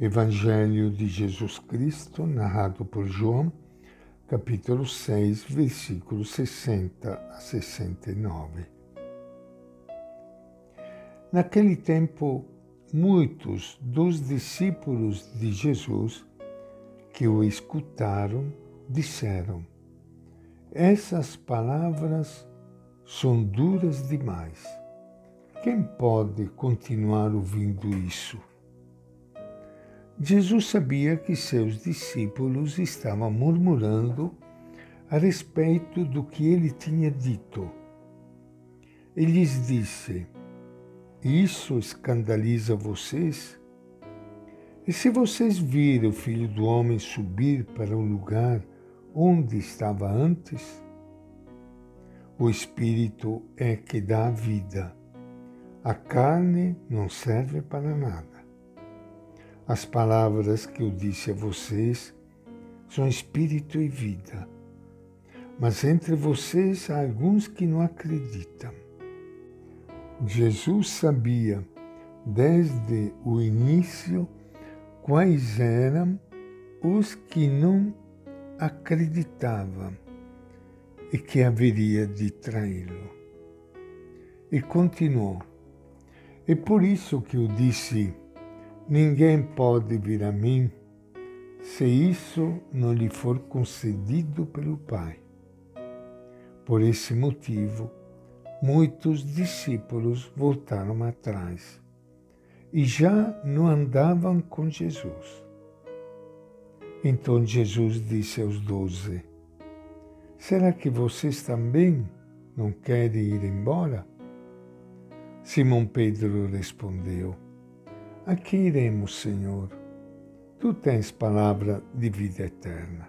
Evangelho de Jesus Cristo, narrado por João, capítulo 6, versículos 60 a 69. Naquele tempo, muitos dos discípulos de Jesus que o escutaram disseram: Essas palavras são duras demais. Quem pode continuar ouvindo isso? Jesus sabia que seus discípulos estavam murmurando a respeito do que ele tinha dito. Ele lhes disse: Isso escandaliza vocês? E se vocês virem o filho do homem subir para o lugar onde estava antes? O espírito é que dá a vida. A carne não serve para nada. As palavras que eu disse a vocês são espírito e vida. Mas entre vocês há alguns que não acreditam. Jesus sabia desde o início quais eram os que não acreditavam e que haveria de traí-lo. E continuou. É por isso que eu disse Ninguém pode vir a mim se isso não lhe for concedido pelo Pai. Por esse motivo, muitos discípulos voltaram atrás e já não andavam com Jesus. Então Jesus disse aos doze: Será que vocês também não querem ir embora? Simão Pedro respondeu: a que iremos, Senhor? Tu tens palavra de vida eterna.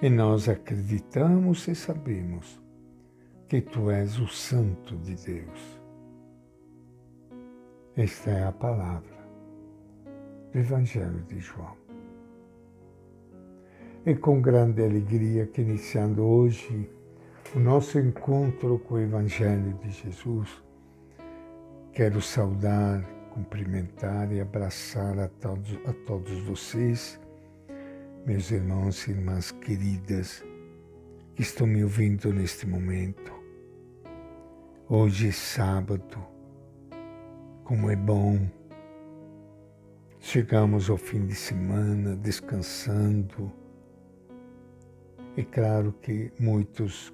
E nós acreditamos e sabemos que tu és o Santo de Deus. Esta é a palavra do Evangelho de João. É com grande alegria que, iniciando hoje o nosso encontro com o Evangelho de Jesus, quero saudar cumprimentar e abraçar a todos, a todos vocês, meus irmãos e irmãs queridas que estão me ouvindo neste momento. Hoje é sábado, como é bom. Chegamos ao fim de semana descansando. É claro que muitos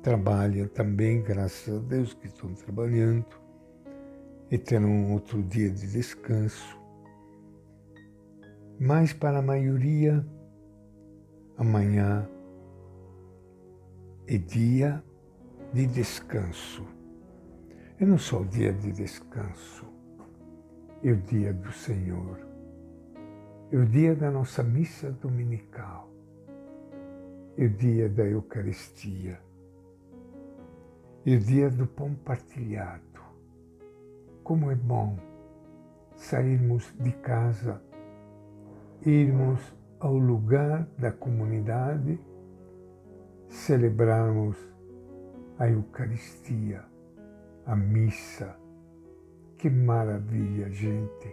trabalham também, graças a Deus que estão trabalhando e ter um outro dia de descanso. Mas para a maioria, amanhã é dia de descanso. É não só o dia de descanso, é o dia do Senhor. É o dia da nossa missa dominical. É o dia da Eucaristia. É o dia do pão partilhado como é bom sairmos de casa, irmos ao lugar da comunidade, celebrarmos a Eucaristia, a missa. Que maravilha, gente!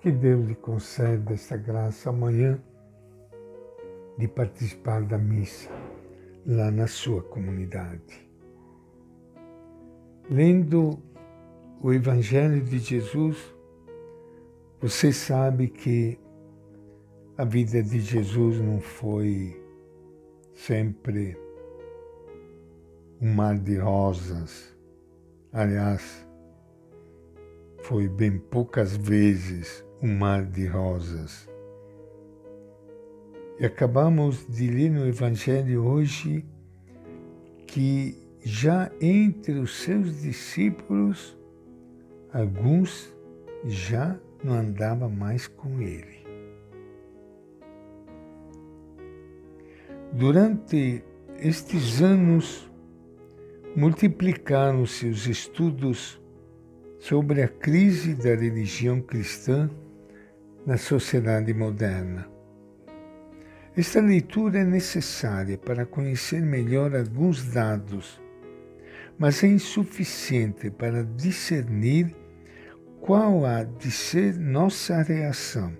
Que Deus lhe conceda esta graça amanhã de participar da missa lá na sua comunidade. Lendo o Evangelho de Jesus, você sabe que a vida de Jesus não foi sempre um mar de rosas. Aliás, foi bem poucas vezes um mar de rosas. E acabamos de ler no Evangelho hoje que já entre os seus discípulos Alguns já não andavam mais com ele. Durante estes anos, multiplicaram-se os estudos sobre a crise da religião cristã na sociedade moderna. Esta leitura é necessária para conhecer melhor alguns dados, mas é insuficiente para discernir qual há de ser nossa reação.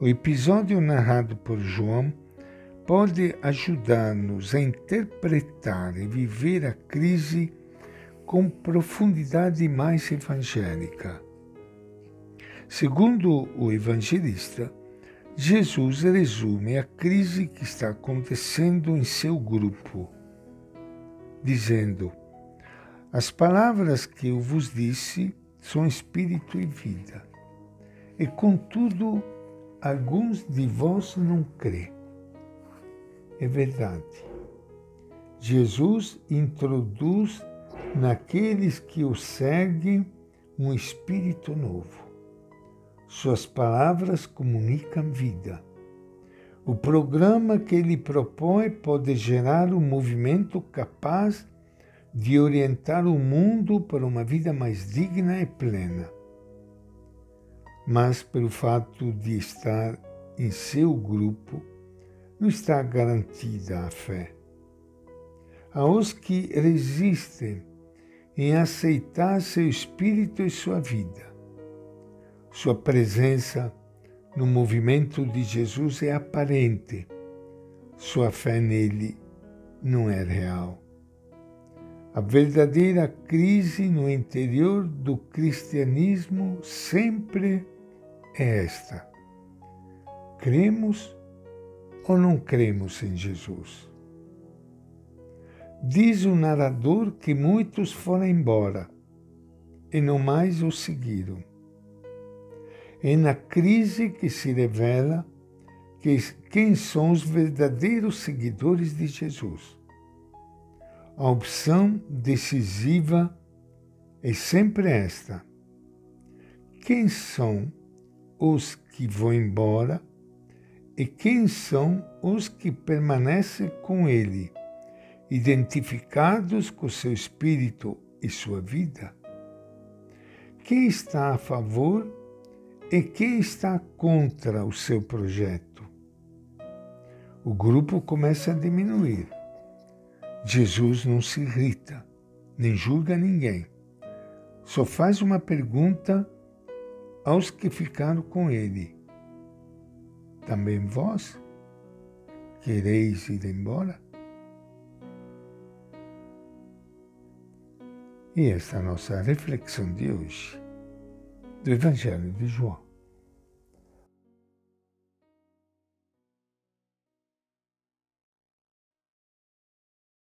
O episódio narrado por João pode ajudar-nos a interpretar e viver a crise com profundidade mais evangélica. Segundo o evangelista, Jesus resume a crise que está acontecendo em seu grupo, dizendo: As palavras que eu vos disse são espírito e vida, e contudo alguns de vós não crê. É verdade. Jesus introduz naqueles que o seguem um espírito novo. Suas palavras comunicam vida. O programa que ele propõe pode gerar um movimento capaz de orientar o mundo para uma vida mais digna e plena. Mas, pelo fato de estar em seu grupo, não está garantida a fé. Aos que resistem em aceitar seu espírito e sua vida. Sua presença no movimento de Jesus é aparente, sua fé nele não é real. A verdadeira crise no interior do cristianismo sempre é esta: cremos ou não cremos em Jesus? Diz o narrador que muitos foram embora e não mais o seguiram. É na crise que se revela que, quem são os verdadeiros seguidores de Jesus. A opção decisiva é sempre esta: quem são os que vão embora e quem são os que permanecem com ele? identificados com seu espírito e sua vida? Quem está a favor e quem está contra o seu projeto? O grupo começa a diminuir. Jesus não se irrita, nem julga ninguém. Só faz uma pergunta aos que ficaram com ele: Também vós quereis ir embora? E esta é a nossa reflexão de hoje do Evangelho de João.